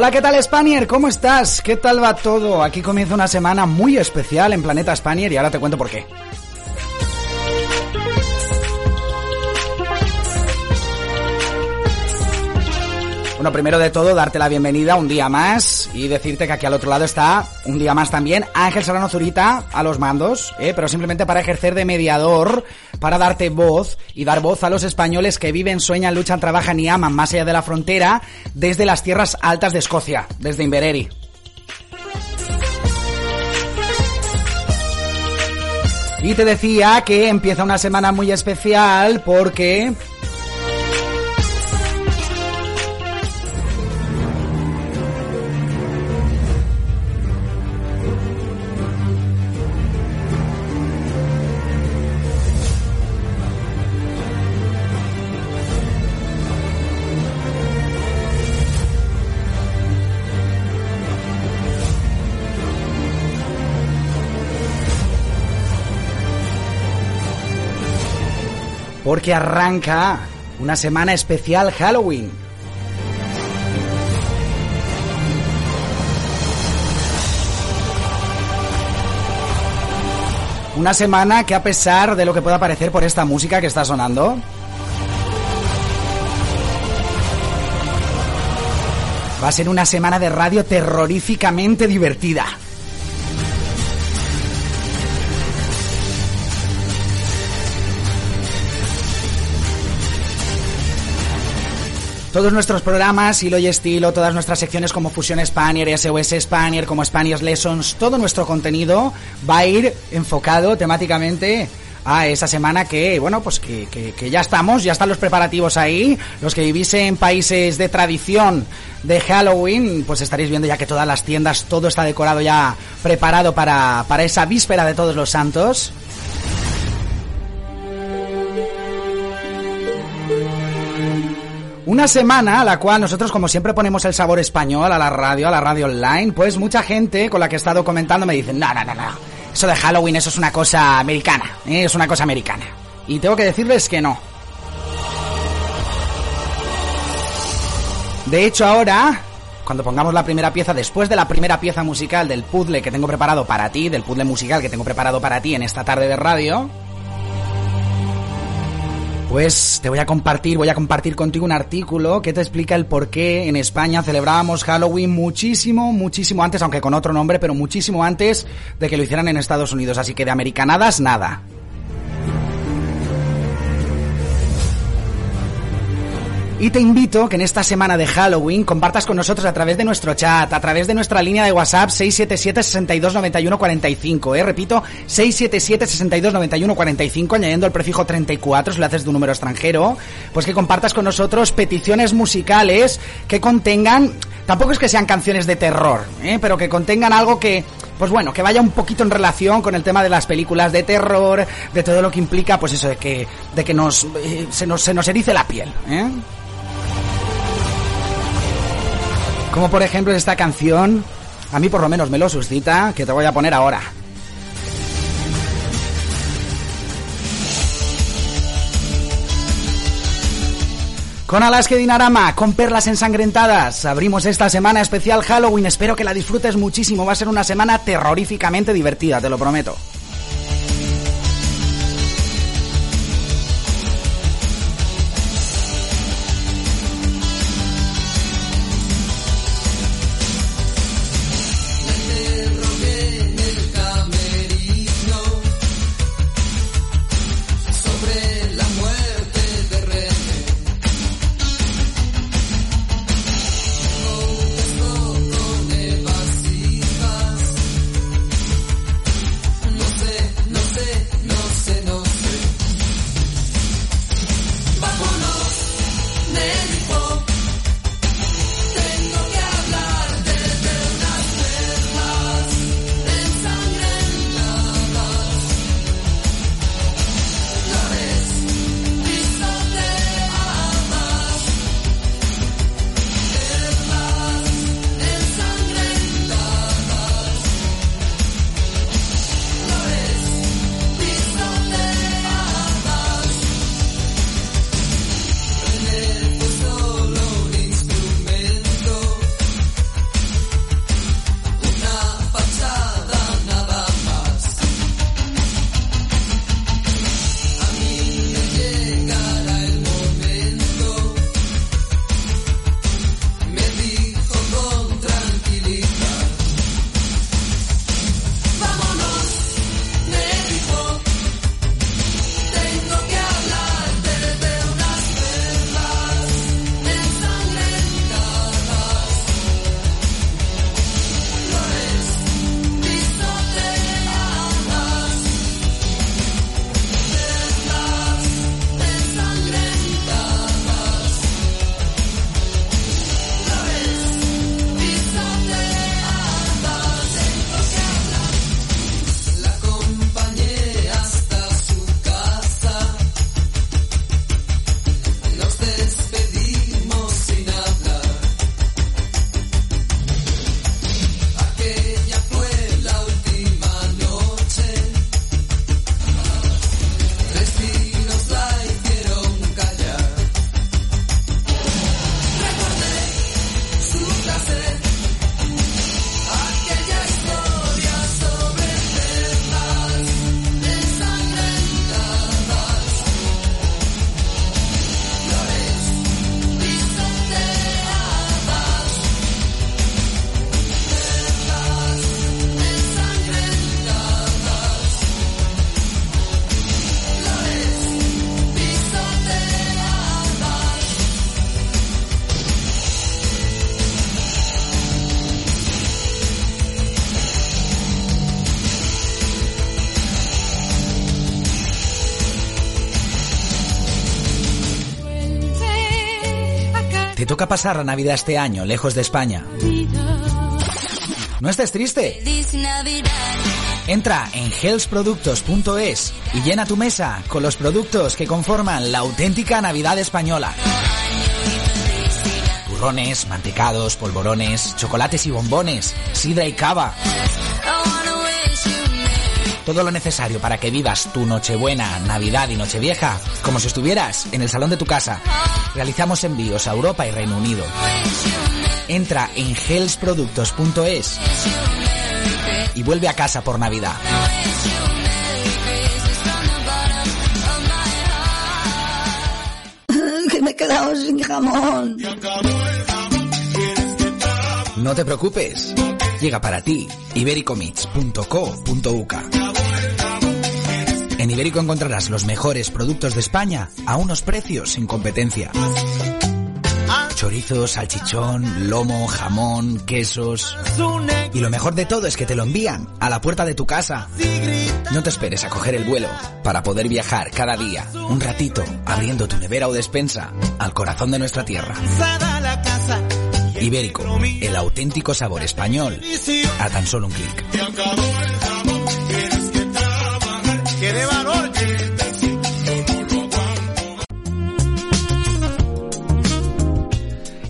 Hola, ¿qué tal Spanier? ¿Cómo estás? ¿Qué tal va todo? Aquí comienza una semana muy especial en Planeta Spanier y ahora te cuento por qué. Bueno, primero de todo, darte la bienvenida un día más y decirte que aquí al otro lado está un día más también Ángel Serrano Zurita a los mandos, ¿eh? pero simplemente para ejercer de mediador, para darte voz y dar voz a los españoles que viven, sueñan, luchan, trabajan y aman más allá de la frontera desde las tierras altas de Escocia, desde Invereri. Y te decía que empieza una semana muy especial porque porque arranca una semana especial Halloween. Una semana que a pesar de lo que pueda parecer por esta música que está sonando, va a ser una semana de radio terroríficamente divertida. Todos nuestros programas, hilo y estilo, todas nuestras secciones como Fusión Spanier, SOS Spanier, como Spanish Lessons, todo nuestro contenido va a ir enfocado temáticamente a esa semana que, bueno, pues que, que, que, ya estamos, ya están los preparativos ahí. Los que vivís en países de tradición de Halloween, pues estaréis viendo ya que todas las tiendas, todo está decorado ya, preparado para, para esa víspera de todos los santos. Una semana a la cual nosotros como siempre ponemos el sabor español a la radio, a la radio online, pues mucha gente con la que he estado comentando me dicen, no, no, no, no, eso de Halloween eso es una cosa americana, ¿eh? es una cosa americana. Y tengo que decirles que no. De hecho ahora, cuando pongamos la primera pieza, después de la primera pieza musical del puzzle que tengo preparado para ti, del puzzle musical que tengo preparado para ti en esta tarde de radio, pues te voy a compartir, voy a compartir contigo un artículo que te explica el por qué en España celebrábamos Halloween muchísimo, muchísimo antes, aunque con otro nombre, pero muchísimo antes de que lo hicieran en Estados Unidos. Así que de americanadas, nada. Y te invito que en esta semana de Halloween compartas con nosotros a través de nuestro chat, a través de nuestra línea de WhatsApp 677-6291-45, eh, repito, 677-6291-45, añadiendo el prefijo 34 si lo haces de un número extranjero, pues que compartas con nosotros peticiones musicales que contengan, tampoco es que sean canciones de terror, eh, pero que contengan algo que, pues bueno, que vaya un poquito en relación con el tema de las películas de terror, de todo lo que implica, pues eso, de que, de que nos, eh, se nos, se nos erice la piel, ¿eh? Como por ejemplo esta canción, a mí por lo menos me lo suscita, que te voy a poner ahora. Con Alaska Dinarama, con perlas ensangrentadas, abrimos esta semana especial Halloween. Espero que la disfrutes muchísimo. Va a ser una semana terroríficamente divertida, te lo prometo. Toca pasar la Navidad este año lejos de España. No estés triste. Entra en healthproductos.es y llena tu mesa con los productos que conforman la auténtica Navidad española. Turrones, mantecados, polvorones, chocolates y bombones, sidra y cava. Todo lo necesario para que vivas tu Nochebuena, Navidad y Nochevieja como si estuvieras en el salón de tu casa. Realizamos envíos a Europa y Reino Unido. Entra en healthproductos.es y vuelve a casa por Navidad. que me he quedado sin jamón. No te preocupes. Llega para ti ibericomits.co.uk. En Ibérico encontrarás los mejores productos de España a unos precios sin competencia. Chorizo, salchichón, lomo, jamón, quesos. Y lo mejor de todo es que te lo envían a la puerta de tu casa. No te esperes a coger el vuelo para poder viajar cada día un ratito abriendo tu nevera o despensa al corazón de nuestra tierra. Ibérico, el auténtico sabor español a tan solo un clic.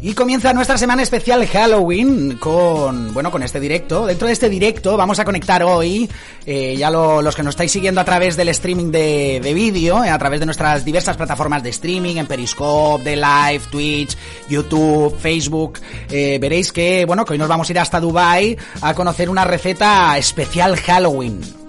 Y comienza nuestra semana especial Halloween con, bueno, con este directo. Dentro de este directo vamos a conectar hoy, eh, ya lo- los que nos estáis siguiendo a través del streaming de, de vídeo, eh, a través de nuestras diversas plataformas de streaming, en Periscope, de Live, Twitch, YouTube, Facebook, eh, veréis que, bueno, que hoy nos vamos a ir hasta Dubai a conocer una receta especial Halloween.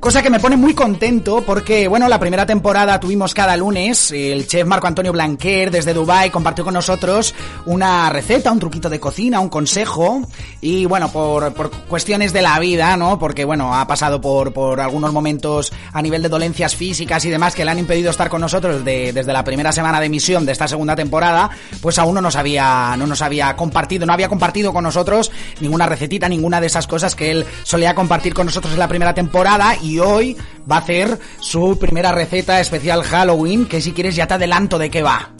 Cosa que me pone muy contento porque, bueno, la primera temporada tuvimos cada lunes, el chef Marco Antonio Blanquer desde Dubai compartió con nosotros una receta, un truquito de cocina, un consejo. Y, bueno, por, por cuestiones de la vida, ¿no? Porque, bueno, ha pasado por, por algunos momentos a nivel de dolencias físicas y demás que le han impedido estar con nosotros de- desde la primera semana de emisión de esta segunda temporada, pues aún no nos había, no nos había compartido, no había compartido con nosotros ninguna recetita, ninguna de esas cosas que él solía compartir con nosotros en la primera temporada. Y hoy va a hacer su primera receta especial Halloween, que si quieres ya te adelanto de qué va.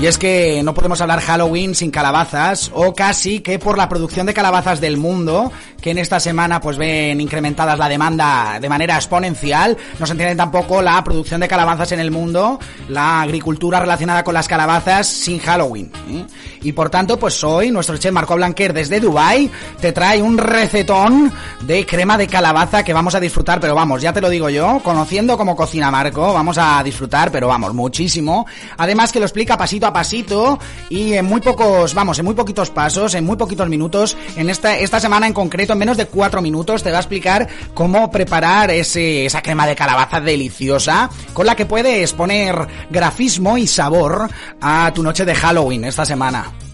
Y es que no podemos hablar Halloween sin calabazas, o casi que por la producción de calabazas del mundo, que en esta semana pues ven incrementadas la demanda de manera exponencial, no se entiende tampoco la producción de calabazas en el mundo, la agricultura relacionada con las calabazas sin Halloween. ¿eh? Y por tanto, pues hoy nuestro chef Marco Blanquer desde Dubai te trae un recetón de crema de calabaza que vamos a disfrutar, pero vamos, ya te lo digo yo, conociendo cómo cocina Marco, vamos a disfrutar, pero vamos, muchísimo. Además que lo explica pasito pasito y en muy pocos, vamos, en muy poquitos pasos, en muy poquitos minutos, en esta, esta semana en concreto, en menos de cuatro minutos, te va a explicar cómo preparar ese, esa crema de calabaza deliciosa con la que puedes poner grafismo y sabor a tu noche de Halloween esta semana.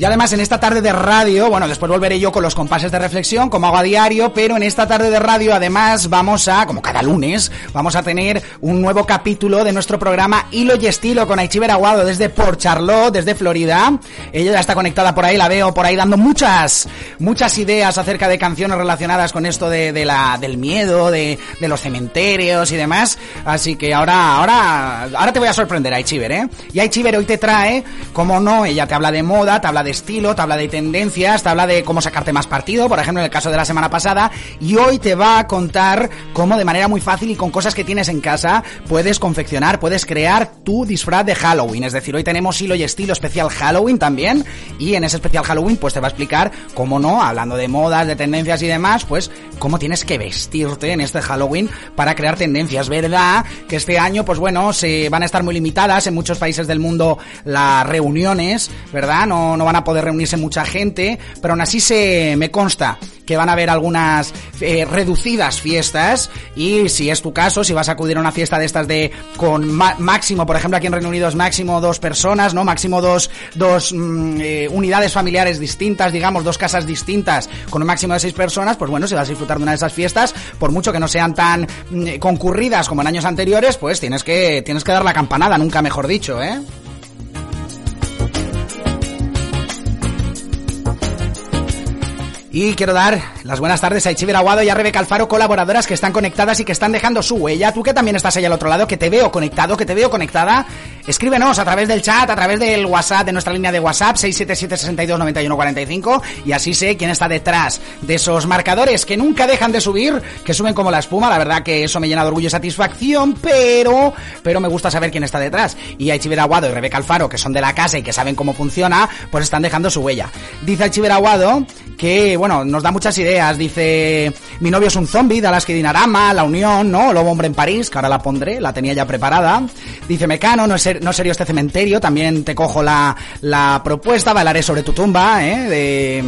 Y además en esta tarde de radio, bueno, después volveré yo con los compases de reflexión, como hago a diario, pero en esta tarde de radio además vamos a, como cada lunes, vamos a tener un nuevo capítulo de nuestro programa Hilo y Estilo con Aichiber Aguado desde Port Charlotte, desde Florida. Ella ya está conectada por ahí, la veo por ahí dando muchas, muchas ideas acerca de canciones relacionadas con esto de, la, del miedo, de, de los cementerios y demás. Así que ahora, ahora, ahora te voy a sorprender, Aichiber, ¿eh? Y Aichiber hoy te trae, como no, ella te habla de moda, te habla de estilo, te habla de tendencias, te habla de cómo sacarte más partido, por ejemplo en el caso de la semana pasada, y hoy te va a contar cómo de manera muy fácil y con cosas que tienes en casa puedes confeccionar, puedes crear tu disfraz de Halloween. Es decir, hoy tenemos hilo y estilo especial Halloween también, y en ese especial Halloween pues te va a explicar cómo no, hablando de modas, de tendencias y demás, pues cómo tienes que vestirte en este Halloween para crear tendencias. ¿Verdad? Que este año, pues bueno, se van a estar muy limitadas en muchos países del mundo las reuniones, ¿verdad? No, no van a poder reunirse mucha gente, pero aún así se me consta que van a haber algunas eh, reducidas fiestas y si es tu caso, si vas a acudir a una fiesta de estas de con máximo, por ejemplo aquí en Reino Unido es máximo dos personas, ¿no? Máximo dos, dos mm, eh, unidades familiares distintas, digamos, dos casas distintas con un máximo de seis personas, pues bueno, si vas a disfrutar de una de esas fiestas, por mucho que no sean tan mm, concurridas como en años anteriores, pues tienes que, tienes que dar la campanada, nunca mejor dicho, ¿eh? Y quiero dar las buenas tardes a Ichiber Aguado y a Rebeca Alfaro, colaboradoras que están conectadas y que están dejando su huella. Tú que también estás ahí al otro lado, que te veo conectado, que te veo conectada, escríbenos a través del chat, a través del WhatsApp, de nuestra línea de WhatsApp, 677-6291-45, y así sé quién está detrás de esos marcadores que nunca dejan de subir, que suben como la espuma. La verdad que eso me llena de orgullo y satisfacción, pero, pero me gusta saber quién está detrás. Y a Ichiber Aguado y Rebeca Alfaro, que son de la casa y que saben cómo funciona, pues están dejando su huella. Dice Ichiber Aguado que, bueno, nos da muchas ideas. Dice, mi novio es un zombie, Dalaski Dinarama, La Unión, ¿no? Lobo Hombre en París, que ahora la pondré, la tenía ya preparada. Dice, Mecano, no es, ser- no serio este cementerio, también te cojo la, la propuesta, bailaré sobre tu tumba, ¿eh? De,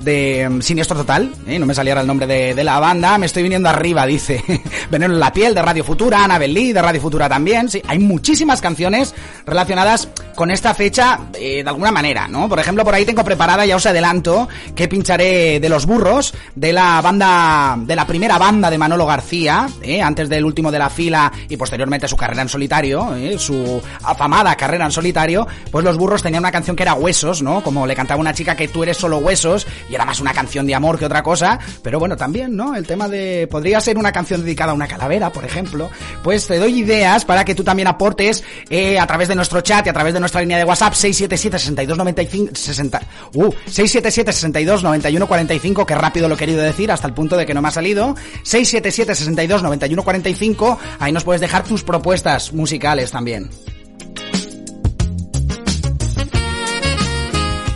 de mm, Siniestro Total, ¿eh? No me saliera el nombre de, de la banda, me estoy viniendo arriba, dice. Veneno en la piel, de Radio Futura, Annabel Lee, de Radio Futura también, sí. Hay muchísimas canciones relacionadas con esta fecha, eh, de alguna manera, ¿no? Por ejemplo, por ahí tengo preparada, ya os adelanto, que pincharé de Los Burros, de la banda, de la primera banda de Manolo García, ¿eh? antes del último de la fila y posteriormente su carrera en solitario, ¿eh? su afamada carrera en solitario, pues Los Burros tenían una canción que era Huesos, ¿no? Como le cantaba una chica que tú eres solo huesos, y era más una canción de amor que otra cosa, pero bueno, también, ¿no? El tema de, podría ser una canción dedicada a una calavera, por ejemplo, pues te doy ideas para que tú también aportes eh, a través de nuestro chat y a través de nuestra línea de WhatsApp 677 6295 60 uh 677 62 91 45 que rápido lo he querido decir hasta el punto de que no me ha salido. 677 62 91 45 ahí nos puedes dejar tus propuestas musicales también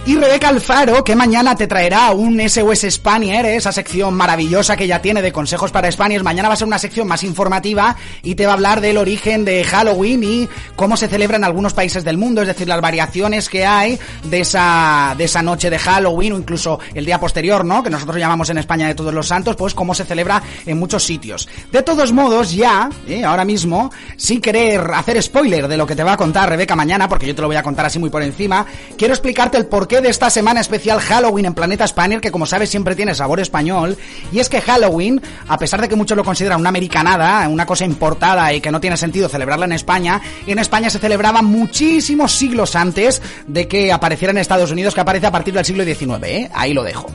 Y Rebeca Alfaro, que mañana te traerá un SOS Spanier, esa sección maravillosa que ya tiene de consejos para Spaniers. Mañana va a ser una sección más informativa y te va a hablar del origen de Halloween y cómo se celebra en algunos países del mundo, es decir, las variaciones que hay de esa, de esa noche de Halloween o incluso el día posterior, ¿no? Que nosotros llamamos en España de Todos los Santos, pues cómo se celebra en muchos sitios. De todos modos, ya, ¿eh? ahora mismo, sin querer hacer spoiler de lo que te va a contar Rebeca mañana, porque yo te lo voy a contar así muy por encima, quiero explicarte el porqué de esta semana especial Halloween en Planeta Spanier, que como sabes siempre tiene sabor español, y es que Halloween, a pesar de que muchos lo consideran una americanada, una cosa importada y que no tiene sentido celebrarla en España, en España se celebraba muchísimos siglos antes de que apareciera en Estados Unidos, que aparece a partir del siglo XIX, ¿eh? Ahí lo dejo.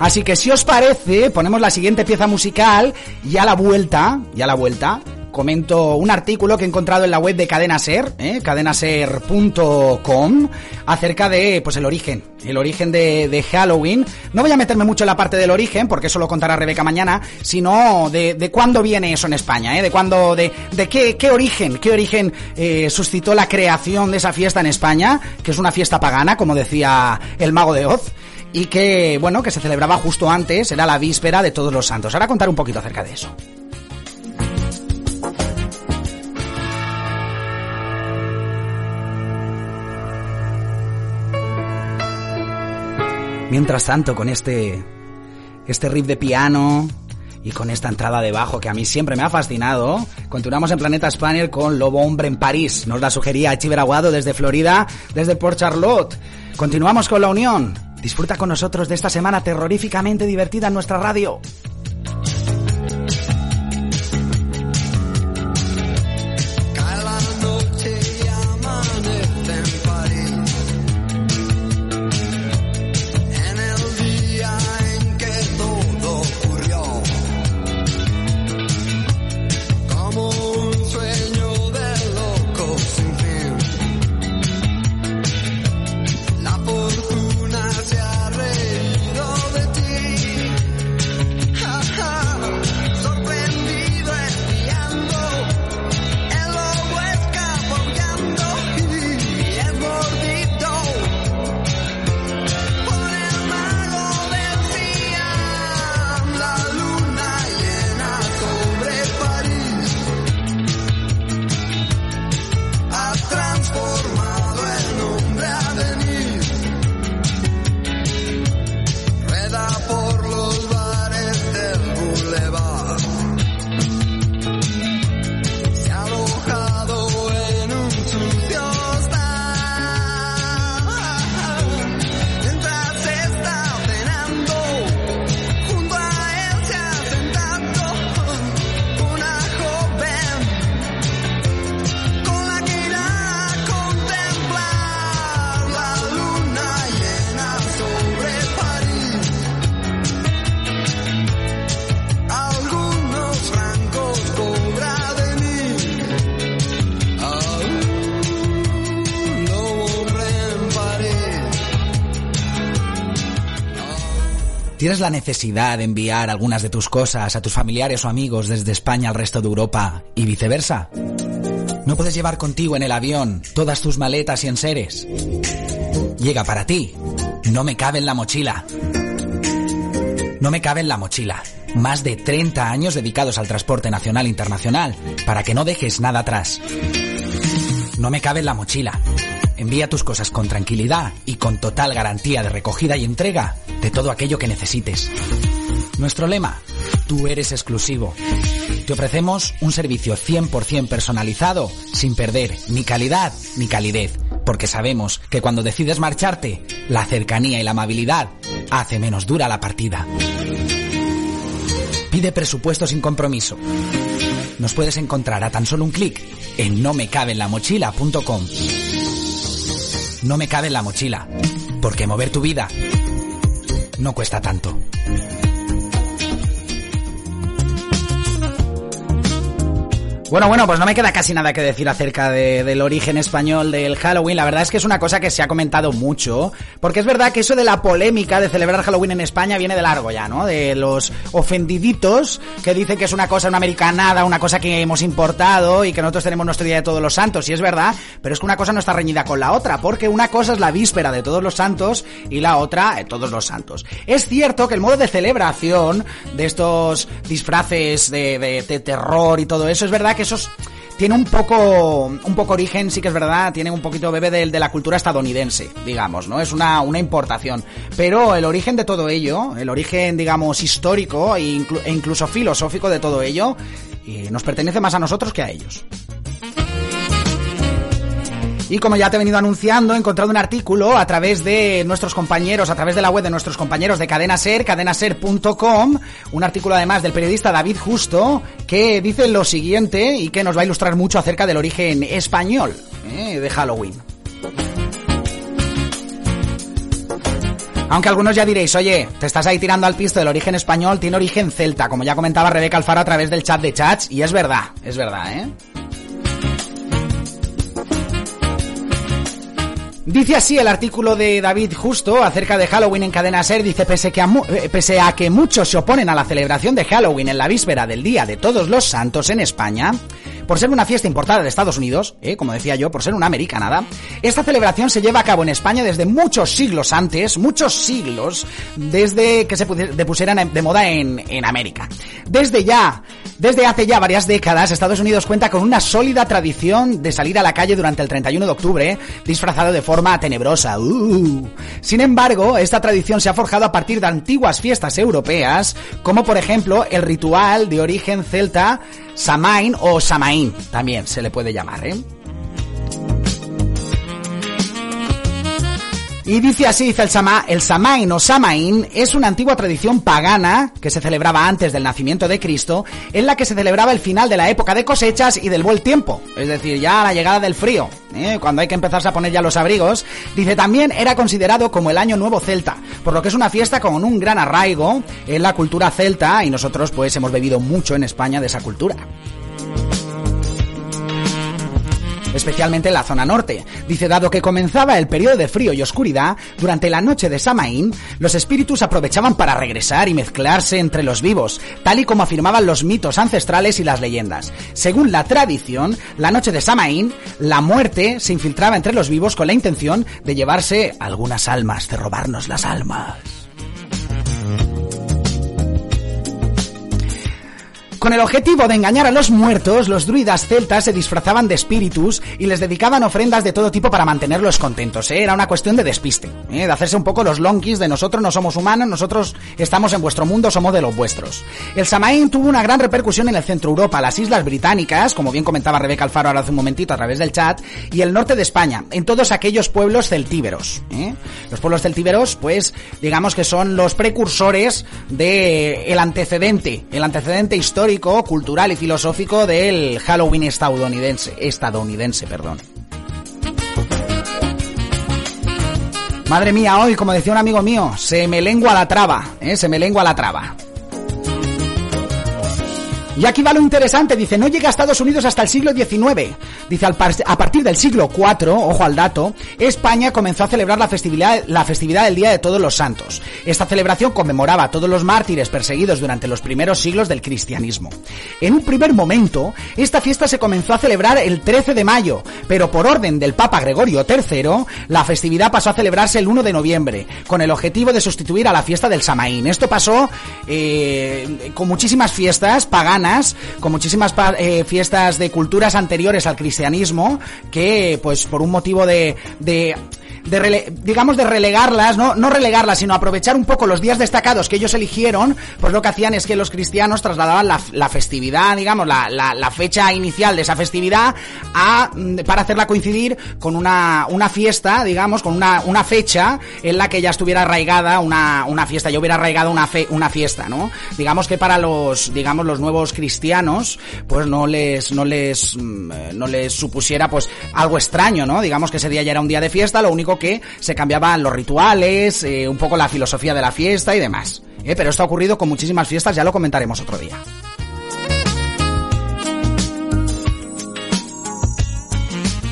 Así que si os parece, ponemos la siguiente pieza musical y a la vuelta, y a la vuelta, comento un artículo que he encontrado en la web de Cadena Ser, ¿eh? cadenaser.com, acerca de, pues, el origen, el origen de, Halloween. No voy a meterme mucho en la parte del origen, porque eso lo contará Rebeca mañana, sino de, de cuándo viene eso en España, ¿eh? De cuándo, de, de qué, qué origen, qué origen eh, suscitó la creación de esa fiesta en España, que es una fiesta pagana, como decía el mago de Oz y que, bueno, que se celebraba justo antes, era la víspera de Todos los Santos. Ahora contar un poquito acerca de eso. Mientras tanto, con este, este riff de piano y con esta entrada de bajo que a mí siempre me ha fascinado, continuamos en Planeta Spaniel con Lobo Hombre en París. Nos la sugería Chiver Aguado desde Florida, desde Port Charlotte. Continuamos con la unión. Disfruta con nosotros de esta semana terroríficamente divertida en nuestra radio. ¿Tienes la necesidad de enviar algunas de tus cosas a tus familiares o amigos desde España al resto de Europa y viceversa? ¿No puedes llevar contigo en el avión todas tus maletas y enseres? Llega para ti. No me cabe en la mochila. No me cabe en la mochila. Más de 30 años dedicados al transporte nacional e internacional para que no dejes nada atrás. No me cabe en la mochila. Envía tus cosas con tranquilidad y con total garantía de recogida y entrega de todo aquello que necesites. Nuestro lema, tú eres exclusivo. Te ofrecemos un servicio 100% personalizado sin perder ni calidad ni calidez, porque sabemos que cuando decides marcharte, la cercanía y la amabilidad hace menos dura la partida. Pide presupuesto sin compromiso. Nos puedes encontrar a tan solo un clic en nomecabenlamochila.com. No me cabe en la mochila, porque mover tu vida no cuesta tanto. Bueno, bueno, pues no me queda casi nada que decir acerca de, del origen español del Halloween. La verdad es que es una cosa que se ha comentado mucho, porque es verdad que eso de la polémica de celebrar Halloween en España viene de largo ya, ¿no? De los ofendiditos que dicen que es una cosa, una americanada, una cosa que hemos importado y que nosotros tenemos nuestro Día de Todos los Santos, y es verdad, pero es que una cosa no está reñida con la otra, porque una cosa es la víspera de Todos los Santos y la otra de Todos los Santos. Es cierto que el modo de celebración de estos disfraces de terror y todo eso, es verdad que esos tiene un poco un poco origen, sí que es verdad, tiene un poquito bebé de, de la cultura estadounidense, digamos, ¿no? Es una, una importación. Pero el origen de todo ello, el origen, digamos, histórico e, e incluso filosófico de todo ello, eh, nos pertenece más a nosotros que a ellos. Y como ya te he venido anunciando, he encontrado un artículo a través de nuestros compañeros, a través de la web de nuestros compañeros de Cadena Ser, cadenaser.com, un artículo además del periodista David Justo, que dice lo siguiente y que nos va a ilustrar mucho acerca del origen español eh, de Halloween. Aunque algunos ya diréis, oye, te estás ahí tirando al pisto del origen español, tiene origen celta, como ya comentaba Rebeca Alfaro a través del chat de chats, y es verdad, es verdad, ¿eh? Dice así el artículo de David Justo acerca de Halloween en Cadena Ser, dice, pese, que a eh, pese a que muchos se oponen a la celebración de Halloween en la víspera del Día de Todos los Santos en España, por ser una fiesta importada de Estados Unidos, eh, como decía yo, por ser una americanada, esta celebración se lleva a cabo en España desde muchos siglos antes, muchos siglos, desde que se pusieran de moda en, en América. Desde ya, desde hace ya varias décadas, Estados Unidos cuenta con una sólida tradición de salir a la calle durante el 31 de octubre, disfrazado de forma tenebrosa. Uh. Sin embargo, esta tradición se ha forjado a partir de antiguas fiestas europeas, como por ejemplo el ritual de origen celta Samain o Samaín, también se le puede llamar, ¿eh? Y dice así, dice el, Sama, el Samain o Samaín es una antigua tradición pagana que se celebraba antes del nacimiento de Cristo, en la que se celebraba el final de la época de cosechas y del buen tiempo, es decir, ya la llegada del frío, ¿eh? cuando hay que empezarse a poner ya los abrigos. Dice también era considerado como el año nuevo celta, por lo que es una fiesta con un gran arraigo en la cultura celta y nosotros pues hemos bebido mucho en España de esa cultura especialmente en la zona norte. Dice, dado que comenzaba el periodo de frío y oscuridad, durante la noche de Samaín, los espíritus aprovechaban para regresar y mezclarse entre los vivos, tal y como afirmaban los mitos ancestrales y las leyendas. Según la tradición, la noche de Samaín, la muerte se infiltraba entre los vivos con la intención de llevarse algunas almas, de robarnos las almas. Con el objetivo de engañar a los muertos, los druidas celtas se disfrazaban de espíritus y les dedicaban ofrendas de todo tipo para mantenerlos contentos. ¿eh? Era una cuestión de despiste, ¿eh? de hacerse un poco los lonquis de nosotros no somos humanos, nosotros estamos en vuestro mundo, somos de los vuestros. El Samaín tuvo una gran repercusión en el centro Europa, las islas británicas, como bien comentaba Rebeca Alfaro ahora hace un momentito a través del chat, y el norte de España, en todos aquellos pueblos celtíberos. ¿eh? Los pueblos celtíberos, pues, digamos que son los precursores de el antecedente, el antecedente histórico cultural y filosófico del Halloween estadounidense, estadounidense, perdón. Madre mía, hoy, como decía un amigo mío, se me lengua la traba, ¿eh? se me lengua la traba. Y aquí va lo interesante, dice, no llega a Estados Unidos hasta el siglo XIX. Dice, a partir del siglo IV, ojo al dato, España comenzó a celebrar la festividad, la festividad del Día de Todos los Santos. Esta celebración conmemoraba a todos los mártires perseguidos durante los primeros siglos del cristianismo. En un primer momento, esta fiesta se comenzó a celebrar el 13 de mayo, pero por orden del Papa Gregorio III, la festividad pasó a celebrarse el 1 de noviembre, con el objetivo de sustituir a la fiesta del Samaín. Esto pasó eh, con muchísimas fiestas paganas con muchísimas eh, fiestas de culturas anteriores al cristianismo, que pues por un motivo de, de de digamos de relegarlas, ¿no? no relegarlas, sino aprovechar un poco los días destacados que ellos eligieron, pues lo que hacían es que los cristianos trasladaban la, la festividad, digamos, la, la, fecha inicial de esa festividad a, mm, para hacerla coincidir con una, una fiesta, digamos, con una, una fecha en la que ya estuviera arraigada una, una fiesta, ya hubiera arraigado una, fe, una fiesta, ¿no? Digamos que para los, digamos, los nuevos cristianos, pues no les, no les, mm, no les supusiera pues algo extraño, ¿no? Digamos que ese día ya era un día de fiesta, lo único que se cambiaban los rituales, eh, un poco la filosofía de la fiesta y demás. Eh, pero esto ha ocurrido con muchísimas fiestas, ya lo comentaremos otro día.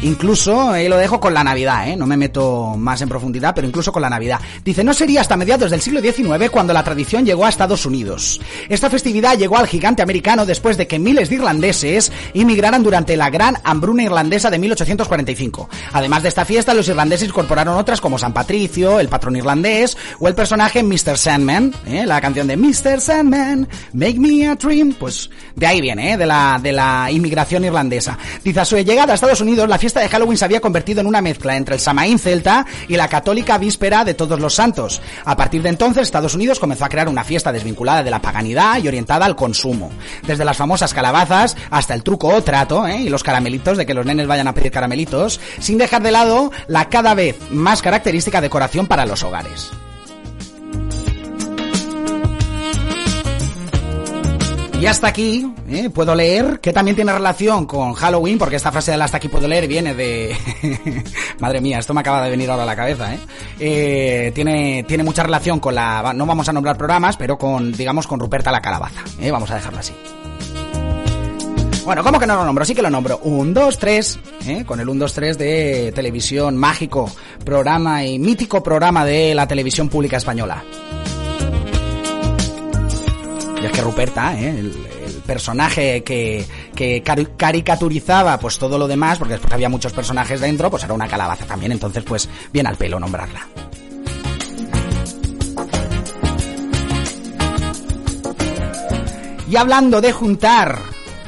Incluso, eh, lo dejo con la Navidad, ¿eh? no me meto más en profundidad, pero incluso con la Navidad. Dice, no sería hasta mediados del siglo XIX cuando la tradición llegó a Estados Unidos. Esta festividad llegó al gigante americano después de que miles de irlandeses inmigraran durante la gran hambruna irlandesa de 1845. Además de esta fiesta, los irlandeses incorporaron otras como San Patricio, el patrón irlandés o el personaje Mr. Sandman, ¿eh? la canción de Mr. Sandman, Make Me a Dream, pues de ahí viene, ¿eh? de, la, de la inmigración irlandesa. Dice, a su llegada a Estados Unidos, la fiesta de Halloween se había convertido en una mezcla entre el Samaín celta y la católica víspera de todos los santos. A partir de entonces, Estados Unidos comenzó a crear una fiesta desvinculada de la paganidad y orientada al consumo. Desde las famosas calabazas hasta el truco o trato, ¿eh? y los caramelitos, de que los nenes vayan a pedir caramelitos, sin dejar de lado la cada vez más característica decoración para los hogares. Y hasta aquí ¿eh? puedo leer, que también tiene relación con Halloween, porque esta frase del hasta aquí puedo leer viene de... Madre mía, esto me acaba de venir ahora a la cabeza, ¿eh? ¿eh? tiene, tiene mucha relación con la... No vamos a nombrar programas, pero con, digamos, con Ruperta la Calabaza. ¿eh? Vamos a dejarlo así. Bueno, ¿cómo que no lo nombro? Sí que lo nombro. Un, dos, tres, ¿eh? con el 1, 2, 3 de televisión mágico, programa y mítico programa de la televisión pública española. Y es que Ruperta, ¿eh? el, personaje que, que caricaturizaba pues todo lo demás, porque después había muchos personajes dentro, pues era una calabaza también, entonces pues bien al pelo nombrarla. Y hablando de juntar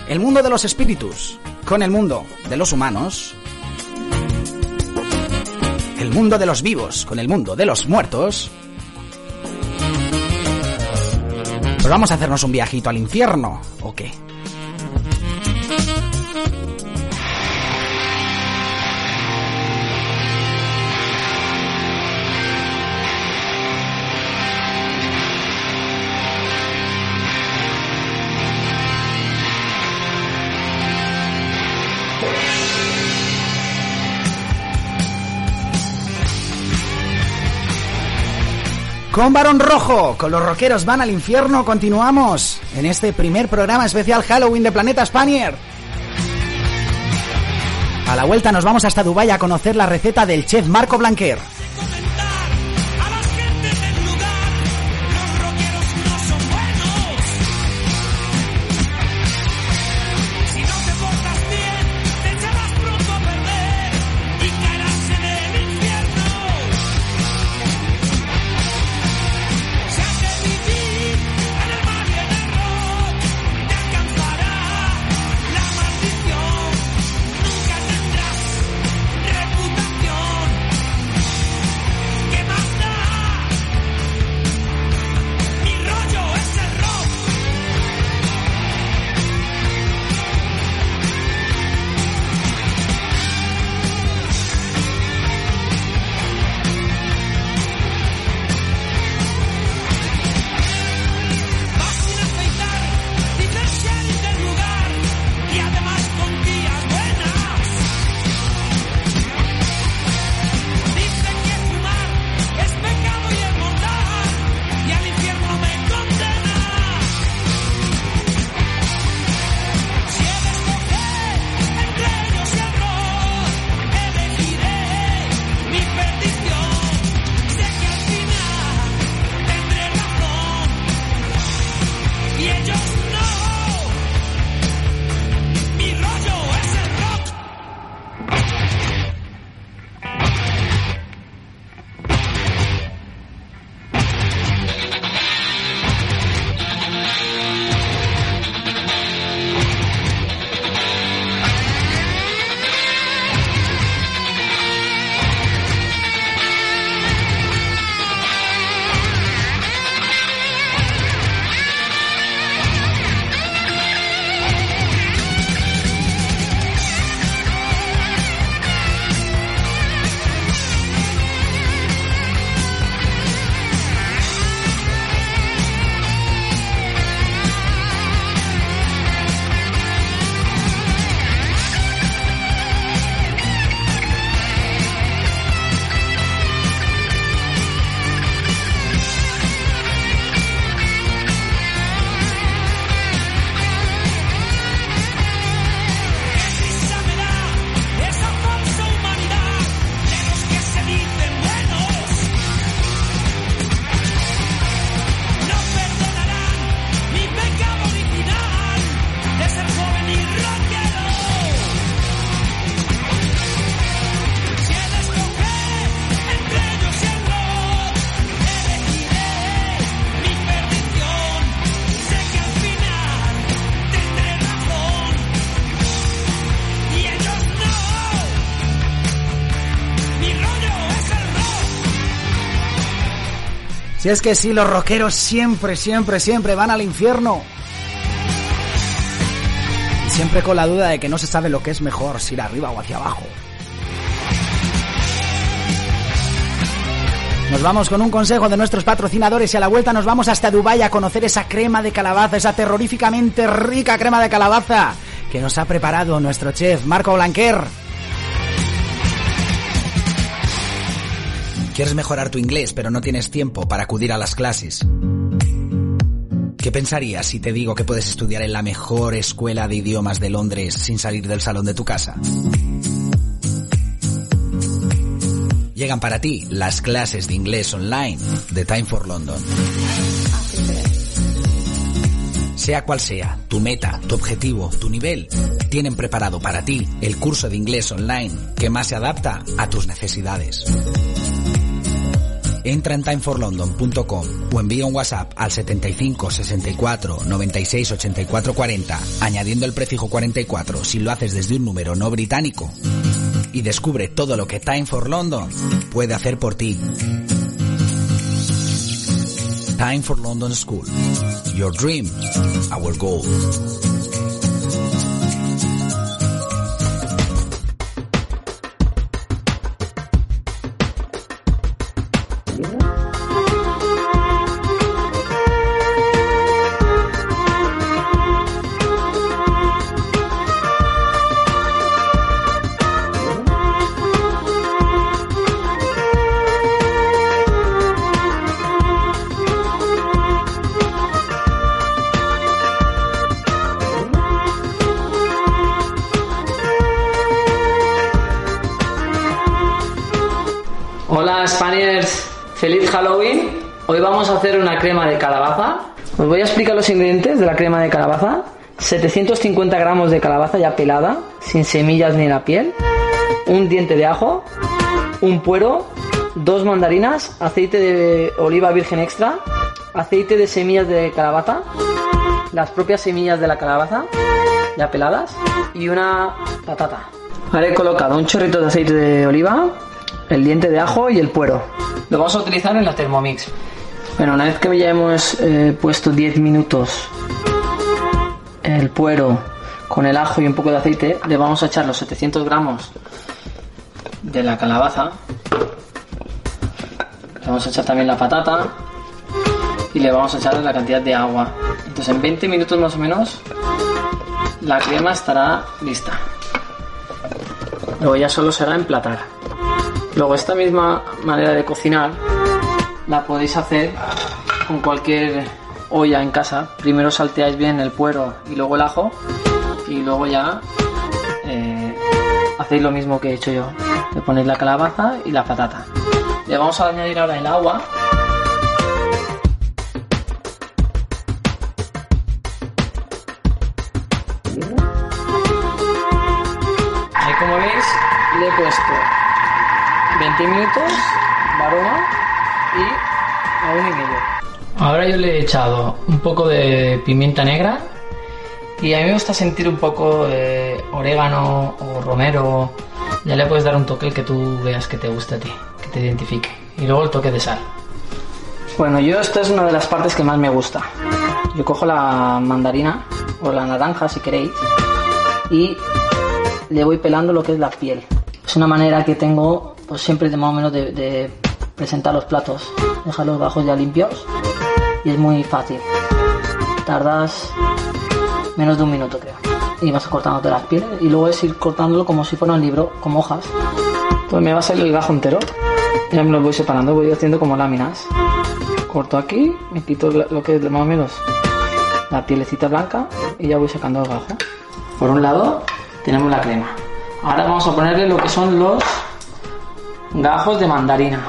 el mundo de los espíritus con el mundo de los humanos, el mundo de los vivos con el mundo de los muertos, Pues vamos a hacernos un viajito al infierno, ¿o qué? Con Barón Rojo, con los rockeros van al infierno, continuamos en este primer programa especial Halloween de Planeta Spanier. A la vuelta nos vamos hasta Dubái a conocer la receta del chef Marco Blanquer. Si es que sí, los rockeros siempre, siempre, siempre van al infierno. Y siempre con la duda de que no se sabe lo que es mejor, si ir arriba o hacia abajo. Nos vamos con un consejo de nuestros patrocinadores y a la vuelta nos vamos hasta Dubái a conocer esa crema de calabaza, esa terroríficamente rica crema de calabaza que nos ha preparado nuestro chef Marco Blanquer. ¿Quieres mejorar tu inglés pero no tienes tiempo para acudir a las clases? ¿Qué pensarías si te digo que puedes estudiar en la mejor escuela de idiomas de Londres sin salir del salón de tu casa? Llegan para ti las clases de inglés online de Time for London. Sea cual sea tu meta, tu objetivo, tu nivel, tienen preparado para ti el curso de inglés online que más se adapta a tus necesidades. Entra en timeforlondon.com o envía un WhatsApp al 75 64 96 84 40 añadiendo el prefijo 44 si lo haces desde un número no británico y descubre todo lo que Time for London puede hacer por ti. Time for London School. Your dream, our goal. Hola Spaniards, feliz Halloween. Hoy vamos a hacer una crema de calabaza. Os voy a explicar los ingredientes de la crema de calabaza. 750 gramos de calabaza ya pelada, sin semillas ni la piel. Un diente de ajo, un puero, dos mandarinas, aceite de oliva virgen extra, aceite de semillas de calabaza, las propias semillas de la calabaza ya peladas y una patata. Ahora he colocado un chorrito de aceite de oliva, el diente de ajo y el puero. Lo vamos a utilizar en la Thermomix. Bueno, una vez que ya hemos eh, puesto 10 minutos el puero con el ajo y un poco de aceite, le vamos a echar los 700 gramos de la calabaza. Le vamos a echar también la patata y le vamos a echar la cantidad de agua. Entonces en 20 minutos más o menos la crema estará lista. Luego ya solo será emplatar. Luego esta misma manera de cocinar la podéis hacer con cualquier olla en casa. Primero salteáis bien el puero y luego el ajo y luego ya eh, hacéis lo mismo que he hecho yo. Le ponéis la calabaza y la patata. Le vamos a añadir ahora el agua. 20 minutos, varoma y a uno y medio. Ahora yo le he echado un poco de pimienta negra y a mí me gusta sentir un poco de orégano o romero. Ya le puedes dar un toque el que tú veas que te guste a ti, que te identifique. Y luego el toque de sal. Bueno, yo esta es una de las partes que más me gusta. Yo cojo la mandarina o la naranja si queréis y le voy pelando lo que es la piel. Es una manera que tengo pues siempre de más o menos de, de presentar los platos, dejar los bajos ya limpios y es muy fácil. Tardas menos de un minuto creo. Y vas cortándote las pieles y luego es ir cortándolo como si fuera un libro, como hojas. Pues me va a salir el gajo entero. Ya me lo voy separando, voy haciendo como láminas. Corto aquí, me quito lo que es más o menos la pielecita blanca y ya voy sacando el gajo. Por un lado tenemos la crema. Ahora vamos a ponerle lo que son los gajos de mandarina.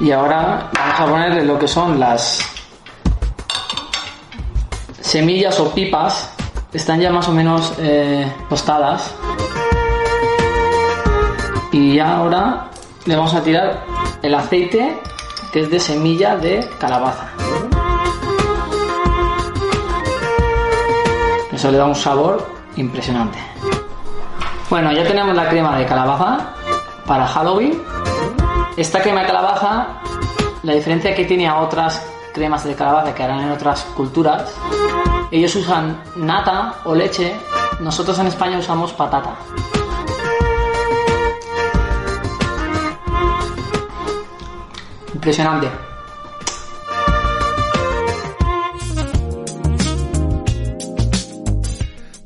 Y ahora vamos a ponerle lo que son las semillas o pipas. Están ya más o menos eh, tostadas. Y ahora le vamos a tirar el aceite que es de semilla de calabaza. Eso le da un sabor impresionante. Bueno, ya tenemos la crema de calabaza para Halloween. Esta crema de calabaza la diferencia que tiene a otras cremas de calabaza que harán en otras culturas, ellos usan nata o leche, nosotros en España usamos patata. Impresionante.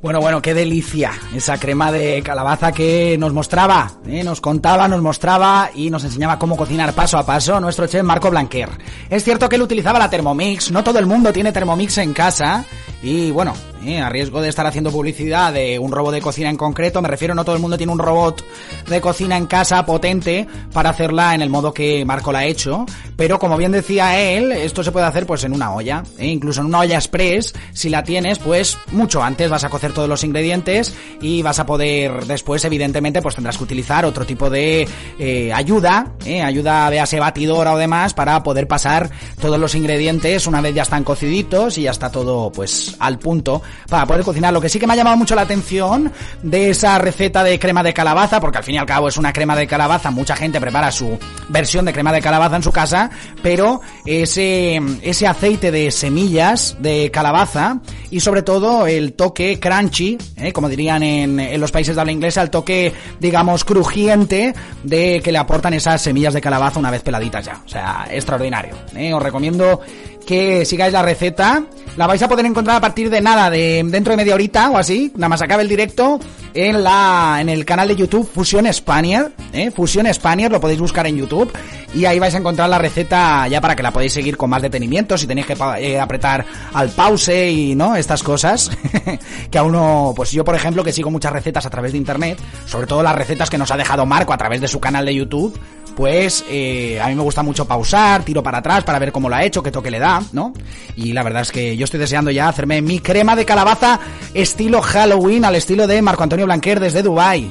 Bueno, bueno, qué delicia esa crema de calabaza que nos mostraba, ¿eh? nos contaba, nos mostraba y nos enseñaba cómo cocinar paso a paso nuestro chef Marco Blanquer. Es cierto que él utilizaba la Thermomix, no todo el mundo tiene Thermomix en casa y bueno, eh, a riesgo de estar haciendo publicidad de un robot de cocina en concreto, me refiero, no todo el mundo tiene un robot de cocina en casa potente para hacerla en el modo que Marco la ha hecho, pero como bien decía él, esto se puede hacer pues en una olla, ¿eh? incluso en una olla express, si la tienes, pues mucho antes vas a cocer todos los ingredientes y vas a poder después, evidentemente, pues tendrás que utilizar otro tipo de eh, ayuda, eh, ayuda, véase batidora o demás, para poder pasar todos los ingredientes una vez ya están cociditos y ya está todo pues al punto para poder cocinar. Lo que sí que me ha llamado mucho la atención de esa receta de crema de calabaza, porque al fin y al cabo es una crema de calabaza, mucha gente prepara su versión de crema de calabaza en su casa, pero ese, ese aceite de semillas de calabaza y sobre todo el toque crunchy, ¿eh? como dirían en, los países de habla inglesa, el toque, digamos, crujiente de que le aportan esas semillas de calabaza una vez peladitas ya. O sea, extraordinario. ¿eh? Os recomiendo que sigáis la receta. La vais a poder encontrar a partir de nada, de dentro de media horita o así, nada más acabe el directo, en la en el canal de YouTube Fusión Spanier, ¿eh? Fusión Spanier, lo podéis buscar en YouTube y ahí vais a encontrar la receta ya para que la podáis seguir con más detenimiento, si tenéis que eh, apretar al pause y no, estas cosas que a uno, pues yo por ejemplo que sigo muchas recetas a través de internet, sobre todo las recetas que nos ha dejado Marco a través de su canal de YouTube, pues eh, a mí me gusta mucho pausar, tiro para atrás para ver cómo lo ha hecho, qué toque le da, ¿no? Y la verdad es que yo estoy deseando ya hacerme mi crema de calabaza estilo Halloween, al estilo de Marco Antonio Blanquer desde Dubai.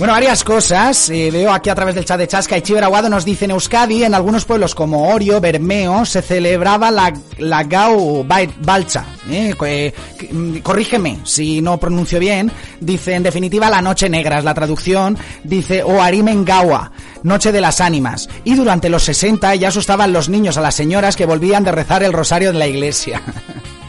Bueno, varias cosas. Eh, veo aquí a través del chat de Chasca y Chiver Aguado nos dice en Euskadi, en algunos pueblos como Orio, Bermeo, se celebraba la, la Gau Balcha. Eh, eh, mm, corrígeme si no pronuncio bien. Dice, en definitiva, la noche negra es la traducción. Dice, o Arimengawa, noche de las ánimas. Y durante los 60 ya asustaban los niños a las señoras que volvían de rezar el rosario en la iglesia.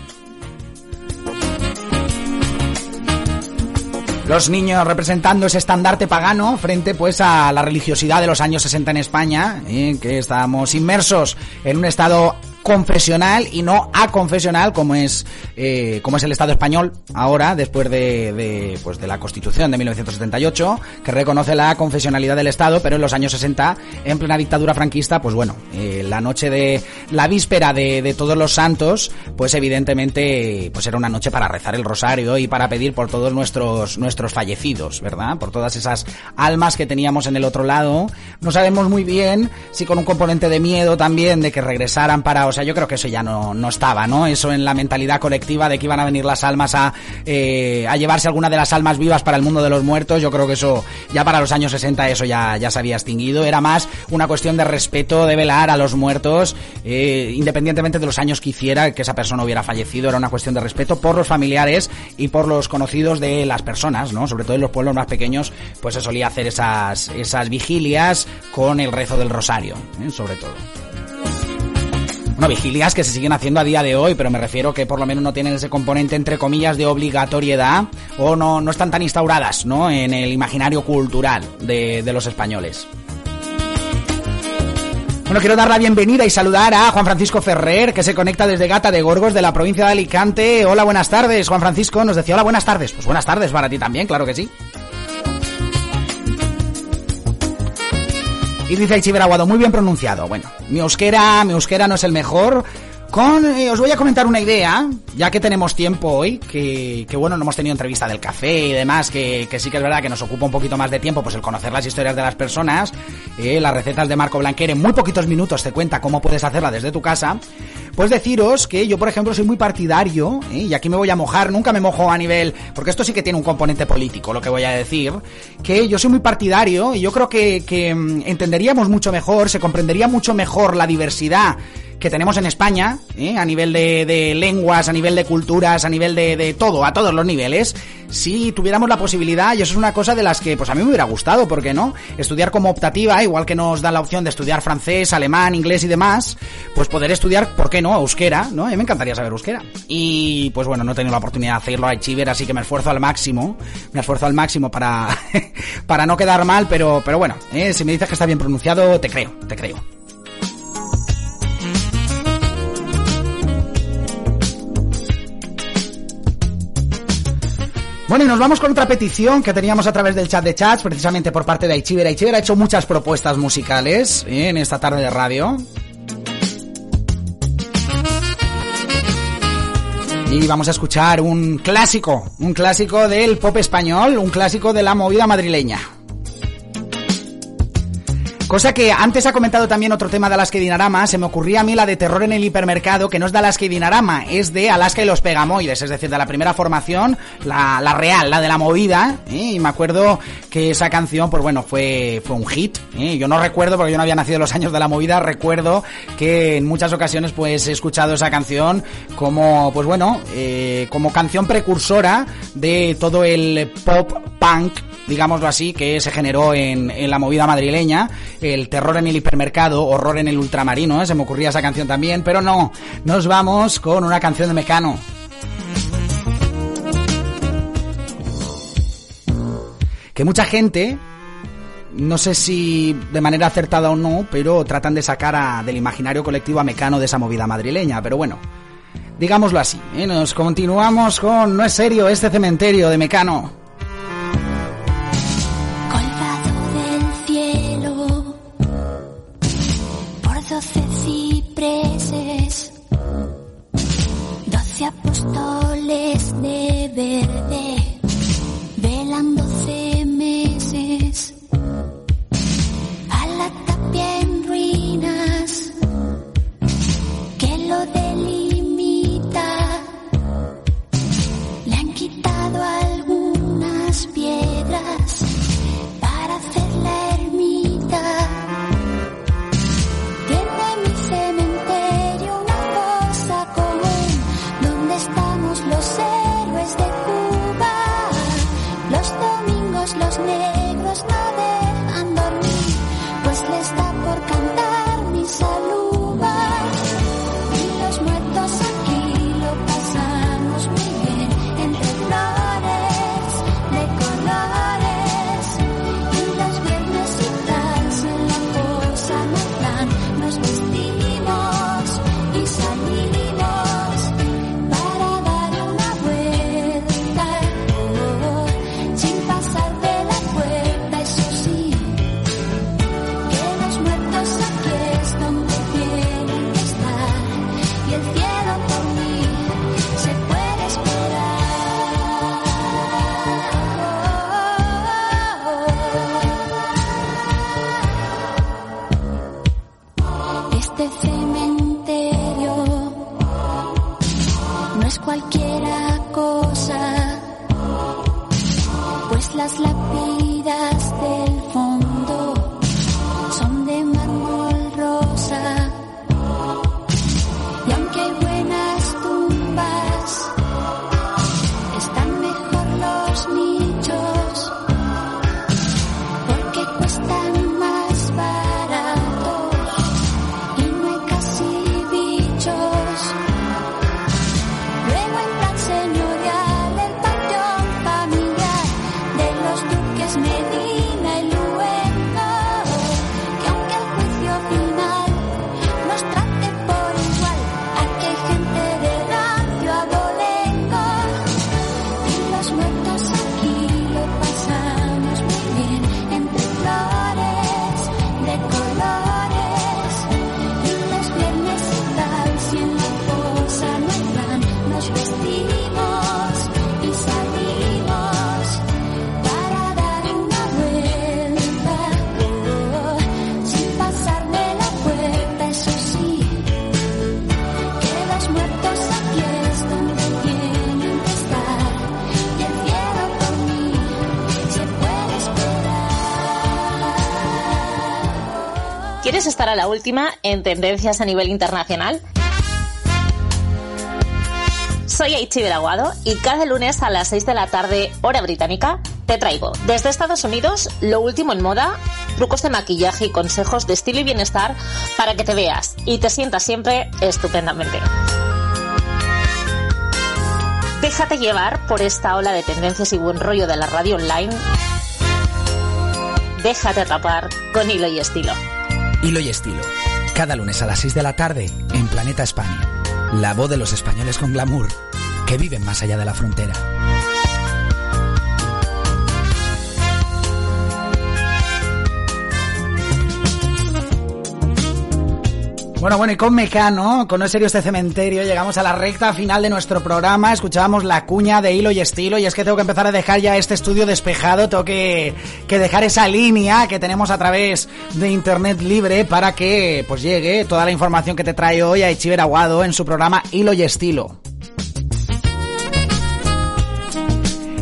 los niños representando ese estandarte pagano frente pues a la religiosidad de los años 60 en España, ¿eh? que estábamos inmersos en un estado confesional y no aconfesional como es eh, como es el Estado español ahora después de, de, pues de la Constitución de 1978 que reconoce la confesionalidad del Estado pero en los años 60 en plena dictadura franquista pues bueno eh, la noche de la víspera de, de, todos los santos pues evidentemente pues era una noche para rezar el rosario y para pedir por todos nuestros nuestros fallecidos verdad por todas esas almas que teníamos en el otro lado. No sabemos muy bien si con un componente de miedo también de que regresaran para o sea, yo creo que eso ya no, no estaba, ¿no? Eso en la mentalidad colectiva de que iban a venir las almas a, eh, a llevarse alguna de las almas vivas para el mundo de los muertos, yo creo que eso ya para los años 60 eso ya, ya se había extinguido. Era más una cuestión de respeto, de velar a los muertos, eh, independientemente de los años que hiciera que esa persona hubiera fallecido, era una cuestión de respeto por los familiares y por los conocidos de las personas, ¿no? Sobre todo en los pueblos más pequeños, pues se solía hacer esas, esas vigilias con el rezo del rosario, ¿eh? sobre todo. No, vigilias que se siguen haciendo a día de hoy, pero me refiero que por lo menos no tienen ese componente entre comillas de obligatoriedad o no, no están tan instauradas, ¿no? En el imaginario cultural de, de los españoles. Bueno, quiero dar la bienvenida y saludar a Juan Francisco Ferrer, que se conecta desde Gata de Gorgos, de la provincia de Alicante. Hola, buenas tardes. Juan Francisco nos decía hola, buenas tardes. Pues buenas tardes para ti también, claro que sí. Y dice el Chiveraguado, muy bien pronunciado. Bueno, mi euskera, mi euskera no es el mejor. Eh, os voy a comentar una idea, ya que tenemos tiempo hoy, que, bueno, no hemos tenido entrevista del café y demás, que, sí que es verdad que nos ocupa un poquito más de tiempo, pues el conocer las historias de las personas, eh, las recetas de Marco Blanquer, en muy poquitos minutos te cuenta cómo puedes hacerla desde tu casa. Pues deciros que yo, por ejemplo, soy muy partidario, ¿eh? y aquí me voy a mojar, nunca me mojo a nivel, porque esto sí que tiene un componente político, lo que voy a decir, que yo soy muy partidario, y yo creo que, que mm, entenderíamos mucho mejor, se comprendería mucho mejor la diversidad que tenemos en España, ¿eh? a nivel de, de, lenguas, a nivel de culturas, a nivel de, de, todo, a todos los niveles, si tuviéramos la posibilidad, y eso es una cosa de las que pues a mí me hubiera gustado, ¿por qué no? Estudiar como optativa, igual que nos dan la opción de estudiar francés, alemán, inglés y demás, pues poder estudiar, ¿por qué no? Euskera, ¿no? A mí me encantaría saber euskera. Y pues bueno, no he tenido la oportunidad de hacerlo a Chiver, así que me esfuerzo al máximo, me esfuerzo al máximo para, para no quedar mal, pero, pero bueno, ¿eh? si me dices que está bien pronunciado, te creo, te creo. Bueno, y nos vamos con otra petición que teníamos a través del chat de chats, precisamente por parte de Aichiver. Aichiver ha hecho muchas propuestas musicales ¿eh? en esta tarde de radio. Y vamos a escuchar un clásico, un clásico del pop español, un clásico de la movida madrileña. Cosa que antes ha comentado también otro tema de Alaska y Dinarama, se me ocurría a mí la de terror en el hipermercado, que no es de Alaska y Dinarama, es de Alaska y los Pegamoides, es decir, de la primera formación, la, la real, la de la movida, ¿eh? y me acuerdo que esa canción, pues bueno, fue, fue un hit, ¿eh? yo no recuerdo, porque yo no había nacido los años de la movida, recuerdo que en muchas ocasiones pues he escuchado esa canción como, pues bueno, eh, como canción precursora de todo el pop punk digámoslo así, que se generó en, la movida madrileña, el terror en el hipermercado, horror en el ultramarino, ¿eh? se me ocurría esa canción también, pero no, nos vamos con una canción de Mecano. Que mucha gente, no sé si de manera acertada o no, pero tratan de sacar del imaginario colectivo a Mecano de esa movida madrileña, pero bueno, digámoslo así, ¿eh? nos continuamos con No es serio este cementerio de Mecano. Las lápidas esperar ¿Quieres estar a la última en tendencias a nivel internacional? Soy Aichi Aguado y cada lunes a las 6 de la tarde, hora británica, te traigo desde Estados Unidos lo último en moda, trucos de maquillaje y consejos de estilo y bienestar para que te veas y te sientas siempre estupendamente. Déjate llevar por esta ola de tendencias y buen rollo de la radio online. Déjate atrapar con hilo y estilo. Hilo y estilo. Cada lunes a las 6 de la tarde en Planeta España. La voz de los españoles con glamour que viven más allá de la frontera. Bueno, bueno, y con Mecano, con No Serio este cementerio, llegamos a la recta final de nuestro programa. Escuchábamos la cuña de hilo y estilo, y es que tengo que empezar a dejar ya este estudio despejado. Tengo que, que dejar esa línea que tenemos a través de internet libre para que pues llegue toda la información que te trae hoy a Echiver Aguado en su programa Hilo y Estilo.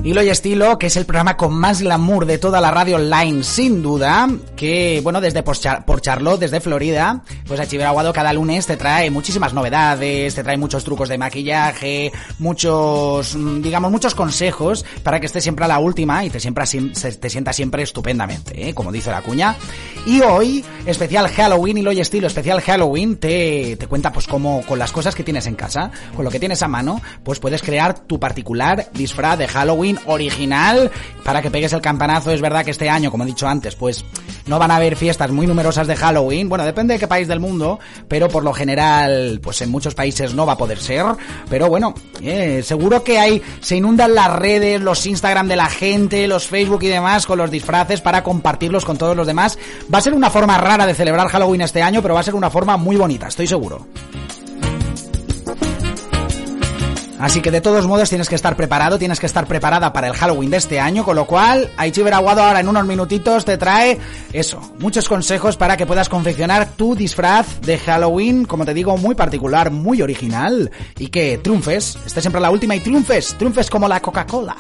Hilo y Estilo, que es el programa con más glamour de toda la radio online, sin duda, que, bueno, desde por, Char por Charlotte, desde Florida, pues Chiver Aguado cada lunes te trae muchísimas novedades, te trae muchos trucos de maquillaje, muchos, mm, digamos, muchos consejos para que estés siempre a la última y te, siempre, te sientas siempre estupendamente, ¿eh? como dice la cuña. Y hoy, especial Halloween, Hilo y Estilo, especial Halloween, te, te cuenta pues cómo con las cosas que tienes en casa, con lo que tienes a mano, pues puedes crear tu particular disfraz de Halloween original para que pegues el campanazo. Es verdad que este año, como he dicho antes, pues no van a haber fiestas muy numerosas de Halloween. Bueno, depende de qué país del mundo, pero por lo general, pues en muchos países no va a poder ser. Pero bueno, eh, seguro que hay, se inundan las redes, los Instagram de la gente, los Facebook y demás con los disfraces para compartirlos con todos los demás. Va a ser una forma rara de celebrar Halloween este año, pero va a ser una forma muy bonita, estoy seguro. Así que de todos modos tienes que estar preparado, tienes que estar preparada para el Halloween de este año, con lo cual Aichi Aguado ahora en unos minutitos te trae eso, muchos consejos para que puedas confeccionar tu disfraz de Halloween, como te digo, muy particular, muy original y que triunfes, estés siempre la última y triunfes, triunfes como la Coca-Cola.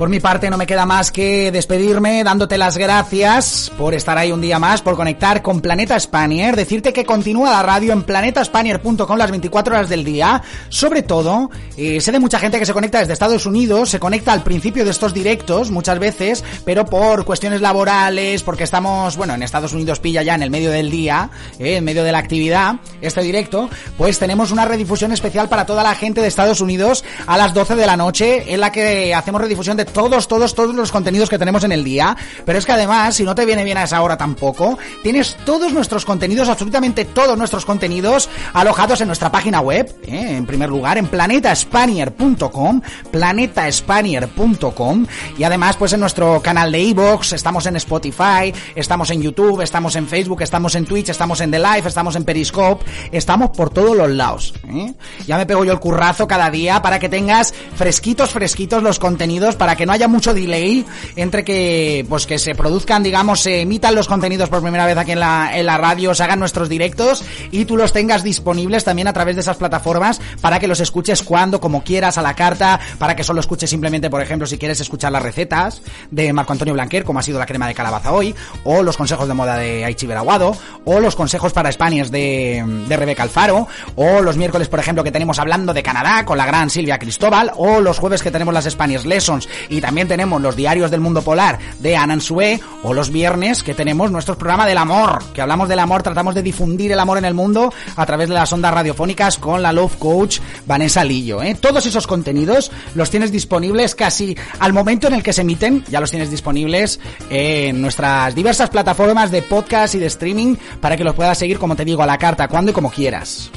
Por mi parte no me queda más que despedirme dándote las gracias por estar ahí un día más, por conectar con Planeta Spanier, decirte que continúa la radio en planetaspanier.com las 24 horas del día. Sobre todo, eh, sé de mucha gente que se conecta desde Estados Unidos, se conecta al principio de estos directos muchas veces, pero por cuestiones laborales, porque estamos, bueno, en Estados Unidos pilla ya en el medio del día, eh, en medio de la actividad, este directo, pues tenemos una redifusión especial para toda la gente de Estados Unidos a las 12 de la noche, en la que hacemos redifusión de todos, todos, todos los contenidos que tenemos en el día. Pero es que además, si no te viene bien a esa hora tampoco, tienes todos nuestros contenidos, absolutamente todos nuestros contenidos alojados en nuestra página web, ¿eh? en primer lugar, en planetaspanier.com, planetaspanier.com y además pues en nuestro canal de iVoox, estamos en Spotify, estamos en YouTube, estamos en Facebook, estamos en Twitch, estamos en The Live, estamos en Periscope, estamos por todos los lados. ¿eh? Ya me pego yo el currazo cada día para que tengas fresquitos, fresquitos los contenidos, para que no haya mucho delay entre que pues que se produzcan, digamos, se emitan los contenidos por primera vez aquí en la, en la radio, se hagan nuestros directos y tú los tengas disponibles también a través de esas plataformas para que los escuches cuando, como quieras, a la carta, para que solo escuches simplemente, por ejemplo, si quieres escuchar las recetas de Marco Antonio Blanquer, como ha sido la crema de calabaza hoy, o los consejos de moda de Aichi Veraguado, o los consejos para Spanias de, de Rebeca Alfaro, o los miércoles, por ejemplo, que tenemos hablando de Canadá con la gran Silvia Cristóbal, o los jueves que tenemos las Spanish Lessons y también tenemos los diarios del mundo polar de Anansue o los viernes que tenemos nuestro programa del amor, que hablamos del amor, tratamos de difundir el amor en el mundo a través de las ondas radiofónicas con la Love Coach Vanessa Lillo. ¿eh? Todos esos contenidos los tienes disponibles casi al momento en el que se emiten, ya los tienes disponibles en nuestras diversas plataformas de podcast y de streaming para que los puedas seguir, como te digo, a la carta, cuando y como quieras.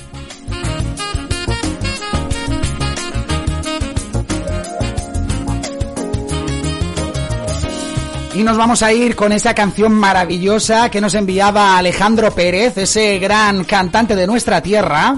Y nos vamos a ir con esa canción maravillosa que nos enviaba Alejandro Pérez, ese gran cantante de nuestra tierra.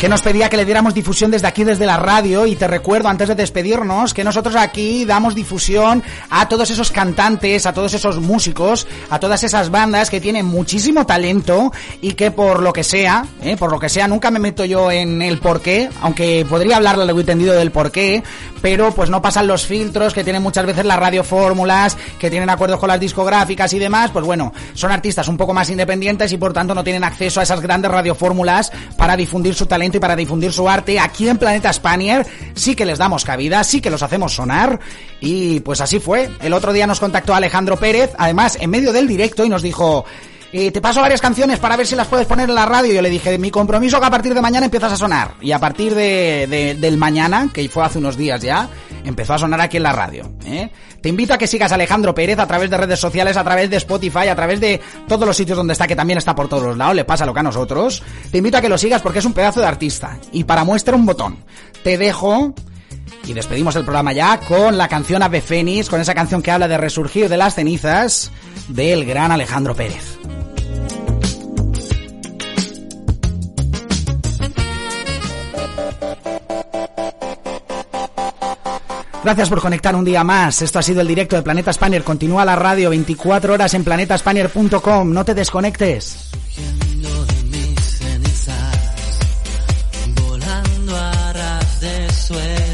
Que nos pedía que le diéramos difusión desde aquí, desde la radio. Y te recuerdo, antes de despedirnos, que nosotros aquí damos difusión a todos esos cantantes, a todos esos músicos, a todas esas bandas que tienen muchísimo talento y que por lo que sea, ¿eh? por lo que sea, nunca me meto yo en el porqué, aunque podría hablar largo entendido del porqué, pero pues no pasan los filtros que tienen muchas veces las radiofórmulas, que tienen acuerdos con las discográficas y demás, pues bueno, son artistas un poco más independientes y por tanto no tienen acceso a esas grandes radiofórmulas para difundir su talento y para difundir su arte. Aquí en Planeta Spanier sí que les damos cabida, sí que los hacemos sonar y pues así fue. El otro día nos contactó Alejandro Pérez, además en medio del directo y nos dijo, eh, te paso varias canciones para ver si las puedes poner en la radio. Yo le dije, mi compromiso que a partir de mañana empiezas a sonar. Y a partir de, de- del mañana, que fue hace unos días ya, empezó a sonar aquí en la radio. ¿eh? Te invito a que sigas Alejandro Pérez a través de redes sociales, a través de Spotify, a través de todos los sitios donde está, que también está por todos los lados, le pasa lo que a nosotros. Te invito a que lo sigas porque es un pedazo de artista. Y para muestra un botón. Te dejo y despedimos el programa ya con la canción Ave Fénix, con esa canción que habla de resurgir de las cenizas del gran Alejandro Pérez. Gracias por conectar un día más. Esto ha sido el directo de Planeta Spanier. Continúa la radio 24 horas en planetaspanier.com. No te desconectes. volando a de suelo.